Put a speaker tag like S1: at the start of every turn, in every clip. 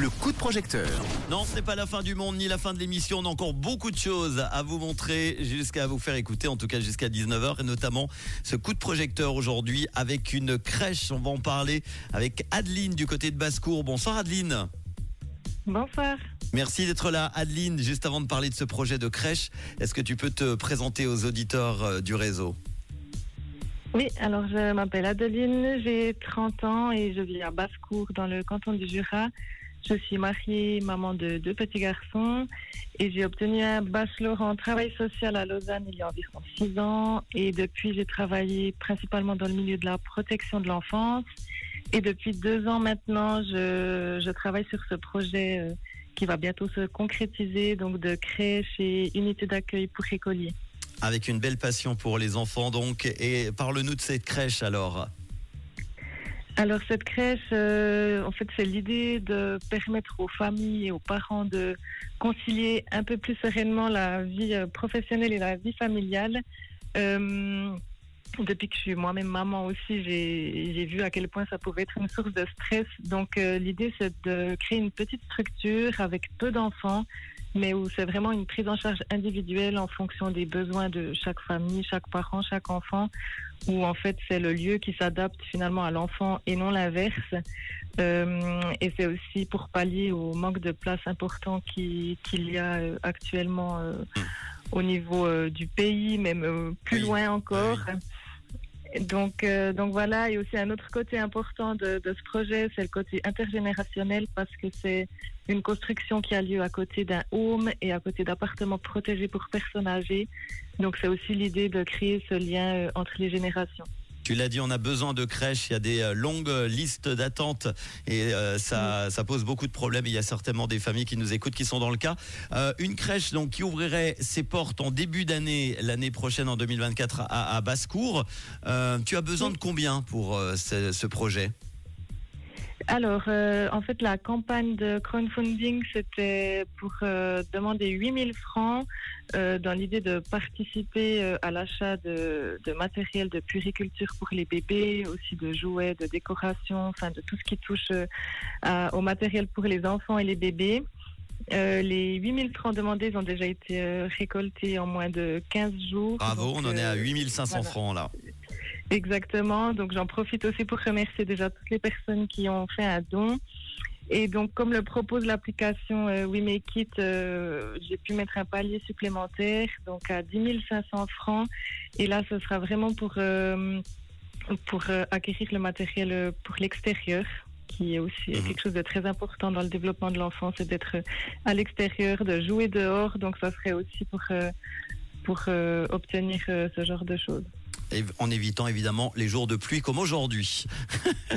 S1: le coup de projecteur.
S2: Non, ce n'est pas la fin du monde ni la fin de l'émission. On a encore beaucoup de choses à vous montrer jusqu'à vous faire écouter, en tout cas jusqu'à 19h, et notamment ce coup de projecteur aujourd'hui avec une crèche. On va en parler avec Adeline du côté de Basse-Cour. Bonsoir Adeline.
S3: Bonsoir.
S2: Merci d'être là, Adeline. Juste avant de parler de ce projet de crèche, est-ce que tu peux te présenter aux auditeurs euh, du réseau?
S3: Oui, alors je m'appelle Adeline, j'ai 30 ans et je vis à Basse-Cour dans le canton du Jura. Je suis mariée, maman de deux petits garçons et j'ai obtenu un bachelor en travail social à Lausanne il y a environ six ans et depuis j'ai travaillé principalement dans le milieu de la protection de l'enfance et depuis deux ans maintenant je, travaille sur ce projet euh, qui va bientôt se concrétiser donc de crèche et unité d'accueil pour écoliers.
S2: Avec une belle passion pour les enfants donc. Et parle-nous de cette crèche alors.
S3: Alors cette crèche, euh, en fait, c'est l'idée de permettre aux familles et aux parents de concilier un peu plus sereinement la vie euh, professionnelle et la vie familiale. Euh, depuis que je suis moi-même maman aussi, j'ai vu à quel point ça pouvait être une source de stress. Donc l'idée, c'est de créer une petite structure avec peu d'enfants, mais où c'est vraiment une prise en charge individuelle en fonction des besoins de chaque famille, chaque parent, chaque enfant, où en fait c'est le lieu qui s'adapte finalement à l'enfant et non l'inverse. Euh, et c'est aussi pour pallier au manque de place important qui- qu'il y a euh, actuellement euh, au niveau euh, du pays, même plus
S2: Oui.
S3: loin encore. Donc, euh, donc voilà, et aussi un autre côté important de, de ce projet, c'est le côté intergénérationnel parce que c'est une construction qui a lieu à côté d'un home et à côté d'appartements protégés pour personnes âgées. Donc c'est aussi l'idée de créer ce lien euh, entre les générations.
S2: Tu l'as dit, on a besoin de crèches. Il y a des euh, longues listes d'attente et euh, ça, ça pose beaucoup de problèmes. Il y a certainement des familles qui nous écoutent qui sont dans le cas. Euh, une crèche donc qui ouvrirait ses portes en début d'année, l'année prochaine en 2024 à, à Basse-Cour. Euh, tu as besoin de combien pour ce, ce projet?
S3: Alors, euh, en fait, la campagne de crowdfunding, c'était pour euh, demander 8000 francs euh, dans l'idée de participer euh, à l'achat de, de matériel de puriculture pour les bébés, aussi de jouets, de décoration, enfin de tout ce qui touche à- au matériel pour les enfants et les bébés. Euh, les 8000 francs demandés ont déjà été euh, récoltés en moins de 15 jours.
S2: Bravo,
S3: Donc,
S2: on en est à
S3: euh,
S2: 8500
S3: voilà.
S2: francs là.
S3: Exactement. Donc j'en profite aussi pour remercier déjà toutes les personnes qui ont fait un don. Et donc comme le propose l'application euh, We Make It, euh, j'ai pu mettre un palier supplémentaire, donc à 10 500 francs. Et là, ce sera vraiment pour euh, pour euh, acquérir le matériel pour l'extérieur qui est aussi
S2: Mhm.
S3: quelque chose de très important dans le développement de l'enfant, c'est d'être à l'extérieur, de jouer dehors. Donc ça serait aussi pour pour obtenir ce genre de choses.
S2: En évitant évidemment les jours de pluie comme aujourd'hui.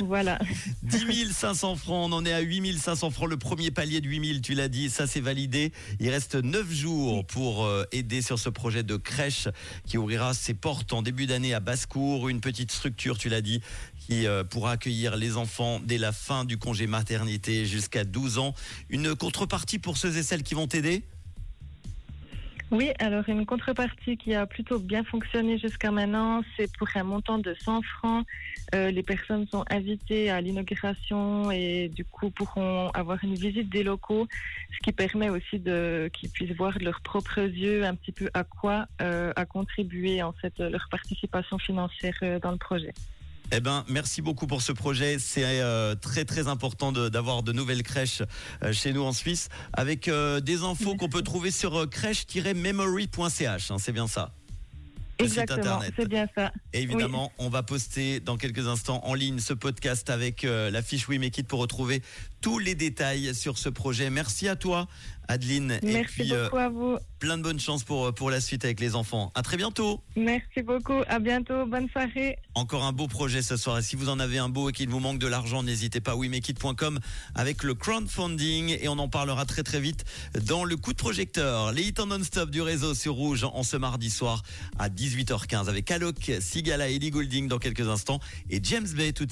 S3: Voilà.
S2: 10 500 francs, on en est à 8 500 francs. Le premier palier de 8 000, tu l'as dit, ça c'est validé. Il reste 9 jours pour euh, aider sur ce projet de crèche qui ouvrira ses portes en début d'année à Basse-Cour. Une petite structure, tu l'as dit, qui euh, pourra accueillir les enfants dès la fin du congé maternité jusqu'à 12 ans. Une contrepartie pour ceux et celles qui vont t'aider?
S3: Oui, alors une contrepartie qui a plutôt bien fonctionné jusqu'à maintenant, c'est pour un montant de 100 francs. Euh, les personnes sont invitées à l'inauguration et du coup pourront avoir une visite des locaux, ce qui permet aussi qu'ils puissent voir de leurs propres yeux un petit peu à quoi euh, a contribué en fait leur participation financière euh, dans le projet.
S2: Eh ben, merci beaucoup pour ce projet. C'est euh, très très important d'avoir de, nouvelles crèches euh, chez nous en Suisse, avec euh, des infos qu'on peut trouver sur crèche-memory.ch. hein, c'est bien ça.
S3: Exactement,
S2: internet.
S3: c'est bien ça.
S2: Et évidemment, on va poster dans quelques instants en ligne ce podcast avec euh, la fiche We Make It pour retrouver tous les détails sur ce projet. Merci à toi, Adeline. Et
S3: Merci
S2: euh,
S3: beaucoup à vous.
S2: Plein de bonnes chances pour, pour la suite avec les enfants. À très bientôt.
S3: Merci beaucoup. À bientôt. Bonne soirée.
S2: Encore un beau projet ce soir. Et si vous en avez un beau et qu'il vous manque de l'argent, n'hésitez pas. WeMakeIt.com avec le crowdfunding. Et on en parlera très très vite dans le coup de projecteur. Les hits en non-stop du réseau sur Rouge en ce mardi soir à 18h15 avec Alok, Sigala, Ellie Goulding dans quelques instants et James Bay tout de suite.